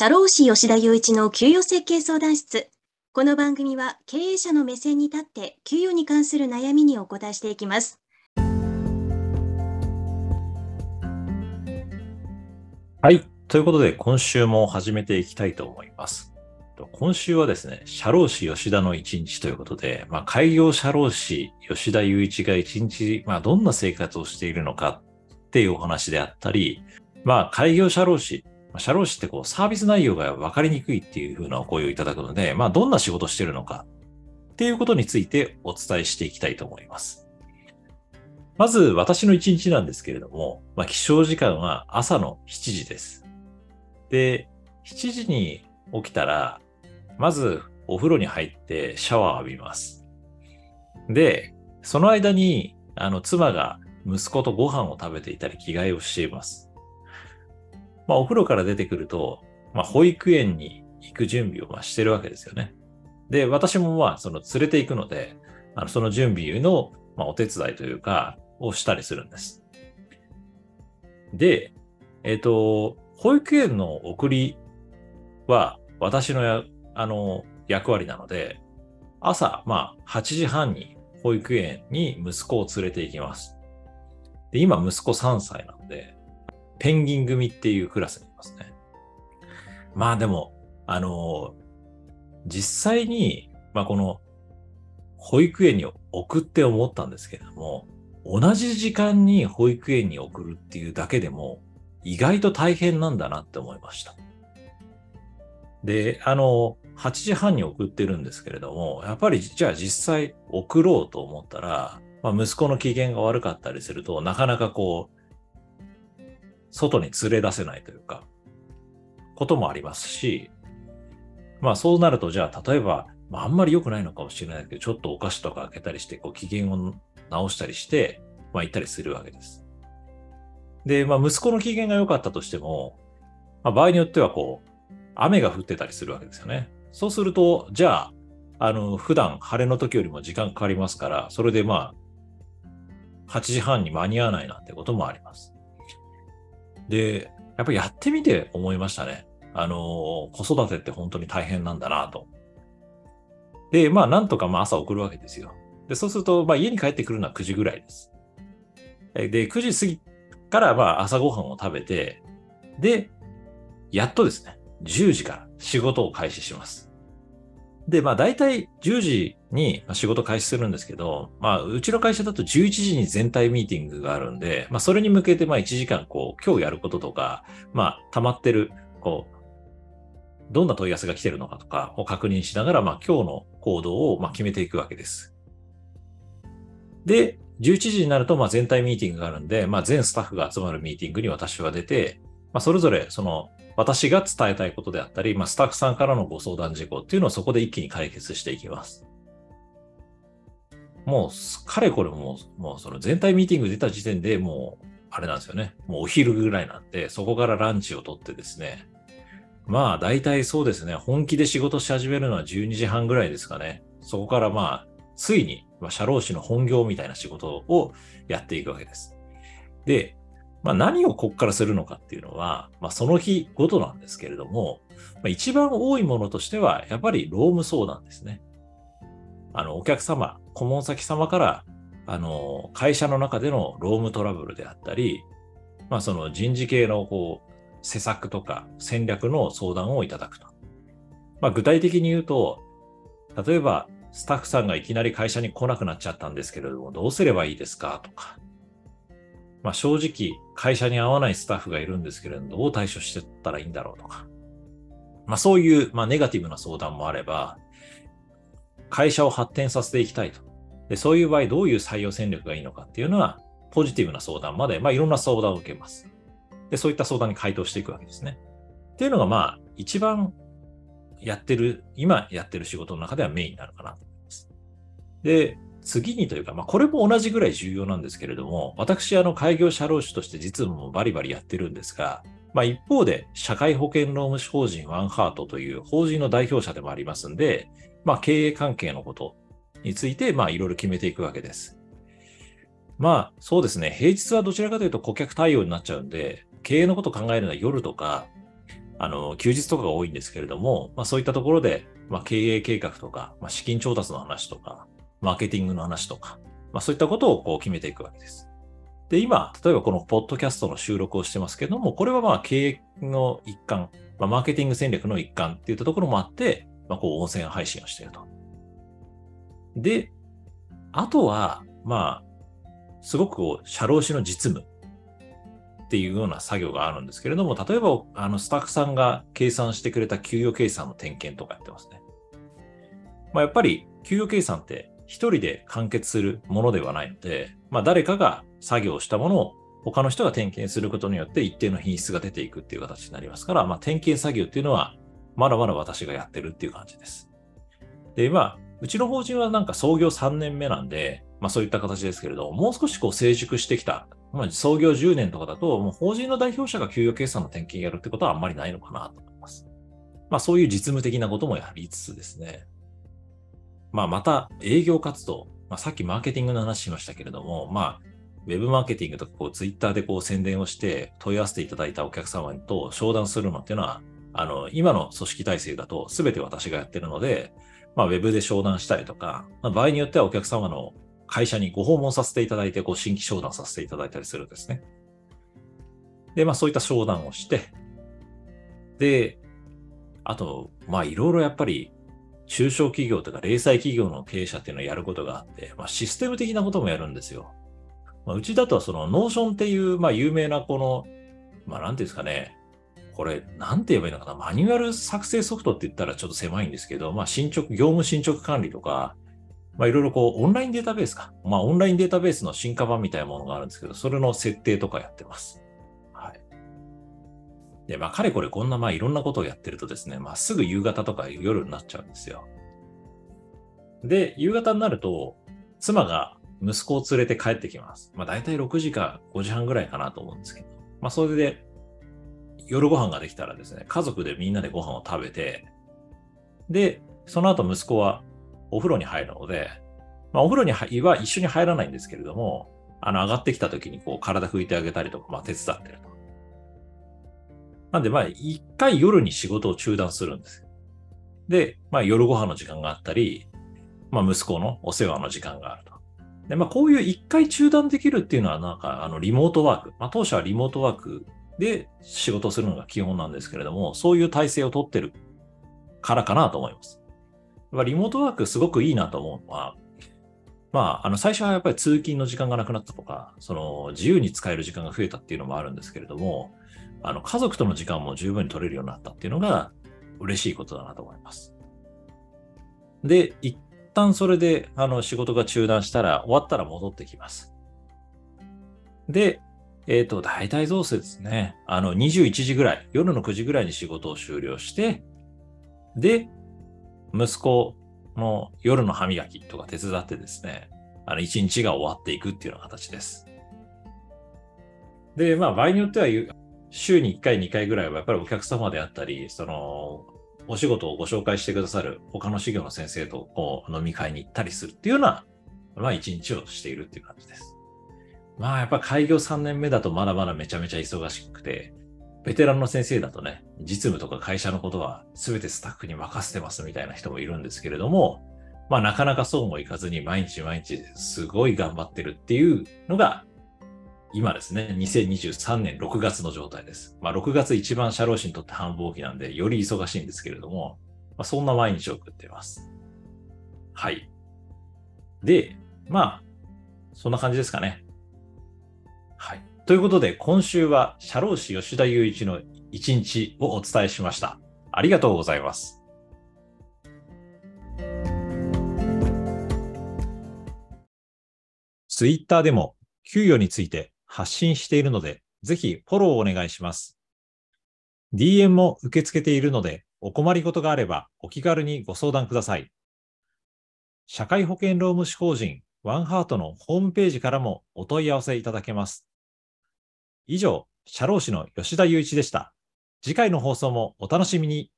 社労士吉田雄一の給与設計相談室。この番組は経営者の目線に立って給与に関する悩みにお答えしていきます。はい。ということで、今週も始めていきたいと思います。今週はですね、社労士吉田の一日ということで、まあ、開業社労士吉田雄一が一日、まあ、どんな生活をしているのかっていうお話であったり、まあ、開業社労士社労士ってこうサービス内容が分かりにくいっていうふうなお声をいただくので、まあ、どんな仕事してるのかっていうことについてお伝えしていきたいと思います。まず私の一日なんですけれども、まあ、起床時間は朝の7時です。で、7時に起きたら、まずお風呂に入ってシャワーを浴びます。で、その間に、あの、妻が息子とご飯を食べていたり着替えをしています。まあ、お風呂から出てくると、まあ、保育園に行く準備をましてるわけですよね。で、私もまあ、その連れて行くので、あのその準備の、ま、お手伝いというか、をしたりするんです。で、えっ、ー、と、保育園の送りは私のや、あの、役割なので、朝、まあ、8時半に保育園に息子を連れて行きます。で、今、息子3歳なので、ペンギン組っていうクラスにいますね。まあでも、あの、実際に、まあこの、保育園に送って思ったんですけれども、同じ時間に保育園に送るっていうだけでも、意外と大変なんだなって思いました。で、あの、8時半に送ってるんですけれども、やっぱりじゃあ実際送ろうと思ったら、まあ、息子の機嫌が悪かったりすると、なかなかこう、外に連れ出せないというか、こともありますし、まあそうなると、じゃあ例えば、まあ、あんまり良くないのかもしれないけど、ちょっとお菓子とか開けたりして、こう機嫌を直したりして、まあ行ったりするわけです。で、まあ息子の機嫌が良かったとしても、まあ、場合によってはこう、雨が降ってたりするわけですよね。そうすると、じゃあ、あの、普段晴れの時よりも時間かかりますから、それでまあ、8時半に間に合わないなんてこともあります。で、やっぱりやってみて思いましたね。あの、子育てって本当に大変なんだなと。で、まあ、なんとかまあ朝送るわけですよ。で、そうすると、まあ家に帰ってくるのは9時ぐらいです。で、9時過ぎからまあ朝ごはんを食べて、で、やっとですね、10時から仕事を開始します。で、まあ大体10時に仕事開始するんですけど、まあうちの会社だと11時に全体ミーティングがあるんで、まあそれに向けてまあ1時間こう今日やることとか、まあ溜まってる、こう、どんな問い合わせが来てるのかとかを確認しながら、まあ今日の行動をまあ決めていくわけです。で、11時になるとまあ全体ミーティングがあるんで、まあ全スタッフが集まるミーティングに私は出て、まあそれぞれその私が伝えたいことであったり、まあ、スタッフさんからのご相談事項っていうのをそこで一気に解決していきます。もう、かれこれもう、もうその全体ミーティング出た時点でもう、あれなんですよね。もうお昼ぐらいなんで、そこからランチをとってですね。まあ、大体そうですね。本気で仕事し始めるのは12時半ぐらいですかね。そこからまあ、ついに、まあ、社労士の本業みたいな仕事をやっていくわけです。で、まあ、何をここからするのかっていうのは、まあ、その日ごとなんですけれども、まあ、一番多いものとしては、やっぱり労務相談ですね。あの、お客様、顧問先様から、あの、会社の中での労務トラブルであったり、まあ、その人事系の、こう、施策とか戦略の相談をいただくと。まあ、具体的に言うと、例えば、スタッフさんがいきなり会社に来なくなっちゃったんですけれども、どうすればいいですかとか、まあ、正直会社に合わないスタッフがいるんですけれど、どう対処してったらいいんだろうとか、まあ、そういう、まあ、ネガティブな相談もあれば、会社を発展させていきたいと。でそういう場合、どういう採用戦略がいいのかっていうのは、ポジティブな相談まで、まあ、いろんな相談を受けます。で、そういった相談に回答していくわけですね。っていうのが、まあ、一番やってる、今やってる仕事の中ではメインになるかなと思います。で、次にというか、まあ、これも同じぐらい重要なんですけれども、私、あの、開業社労士として実務もバリバリやってるんですが、まあ、一方で、社会保険労務士法人ワンハートという法人の代表者でもありますんで、まあ、経営関係のことについて、まあ、いろいろ決めていくわけです。まあ、そうですね。平日はどちらかというと顧客対応になっちゃうんで、経営のこと考えるのは夜とか、あの、休日とかが多いんですけれども、まあそういったところで、まあ経営計画とか、まあ資金調達の話とか、マーケティングの話とか、まあそういったことをこう決めていくわけです。で、今、例えばこのポッドキャストの収録をしてますけども、これはまあ経営の一環、まあマーケティング戦略の一環っていったところもあって、まあこう音声配信をしていると。で、あとは、まあ、すごくこう、社労士の実務っていうような作業があるんですけれども、例えば、あの、スタッフさんが計算してくれた給与計算の点検とかやってますね。まあ、やっぱり、給与計算って一人で完結するものではないので、まあ、誰かが作業したものを他の人が点検することによって一定の品質が出ていくっていう形になりますから、まあ、点検作業っていうのは、まだまだ私がやってるっていう感じです。で、まあ、うちの法人はなんか創業3年目なんで、まあそういった形ですけれど、もう少しこう成熟してきた、まあ創業10年とかだと、もう法人の代表者が給与計算の点検やるってことはあんまりないのかなと思います。まあそういう実務的なこともやりつつですね。まあまた営業活動、まあさっきマーケティングの話しましたけれども、まあウェブマーケティングとかこうツイッターでこう宣伝をして問い合わせていただいたお客様と商談するのっていうのは、あの、今の組織体制だと全て私がやってるので、まあ、ウェブで商談したりとか、まあ、場合によってはお客様の会社にご訪問させていただいて、ご新規商談させていただいたりするんですね。で、まあそういった商談をして、で、あと、まあいろいろやっぱり中小企業とか零細企業の経営者っていうのをやることがあって、まあシステム的なこともやるんですよ。まあ、うちだとその Notion っていう、まあ有名なこの、まあなんていうんですかね、これ、なんて言えばいいのかな、マニュアル作成ソフトって言ったらちょっと狭いんですけど、まあ進捗、業務進捗管理とか、まあいろいろこう、オンラインデータベースか。まあオンラインデータベースの進化版みたいなものがあるんですけど、それの設定とかやってます。で、まあかれこれこんなまあいろんなことをやってるとですね、まあすぐ夕方とか夜になっちゃうんですよ。で、夕方になると、妻が息子を連れて帰ってきます。まあ大体6時か5時半ぐらいかなと思うんですけど。まあそれで夜ご飯ができたらですね、家族でみんなでご飯を食べて、で、その後息子はお風呂に入るので、まあ、お風呂には一緒に入らないんですけれども、あの、上がってきた時にこう、体拭いてあげたりとか、まあ、手伝ってると。なんで、まあ、一回夜に仕事を中断するんです。で、まあ、夜ご飯の時間があったり、まあ、息子のお世話の時間があると。で、まあ、こういう一回中断できるっていうのは、なんか、あの、リモートワーク。まあ、当初はリモートワークで仕事するのが基本なんですけれども、そういう体制をとってるからかなと思います。リモートワークすごくいいなと思うのは、まあ、あの、最初はやっぱり通勤の時間がなくなったとか、その、自由に使える時間が増えたっていうのもあるんですけれども、あの、家族との時間も十分に取れるようになったっていうのが嬉しいことだなと思います。で、一旦それで、あの、仕事が中断したら、終わったら戻ってきます。で、えっ、ー、と、大体どうせですね、あの、21時ぐらい、夜の9時ぐらいに仕事を終了して、で、息子の夜の歯磨きとか手伝ってですね、あの、一日が終わっていくっていうような形です。で、まあ、場合によっては、週に1回、2回ぐらいはやっぱりお客様であったり、その、お仕事をご紹介してくださる他の修行の先生とこう飲み会に行ったりするっていうような、まあ一日をしているっていう感じです。まあやっぱ開業3年目だとまだまだめちゃめちゃ忙しくて、ベテランの先生だとね、実務とか会社のことは全てスタッフに任せてますみたいな人もいるんですけれども、まあなかなかそうもいかずに毎日毎日すごい頑張ってるっていうのが今ですね、2023年6月の状態です。まあ6月一番社労士にとって繁忙期なんでより忙しいんですけれども、まあ、そんな毎日を送っています。はい。で、まあ、そんな感じですかね。ということで、今週は社労士吉田雄一の一日をお伝えしました。ありがとうございます。ツイッターでも給与について発信しているので、ぜひフォローをお願いします。DM も受け付けているので、お困りごとがあればお気軽にご相談ください。社会保険労務士法人ワンハートのホームページからもお問い合わせいただけます。以上、社労士の吉田雄一でした。次回の放送もお楽しみに。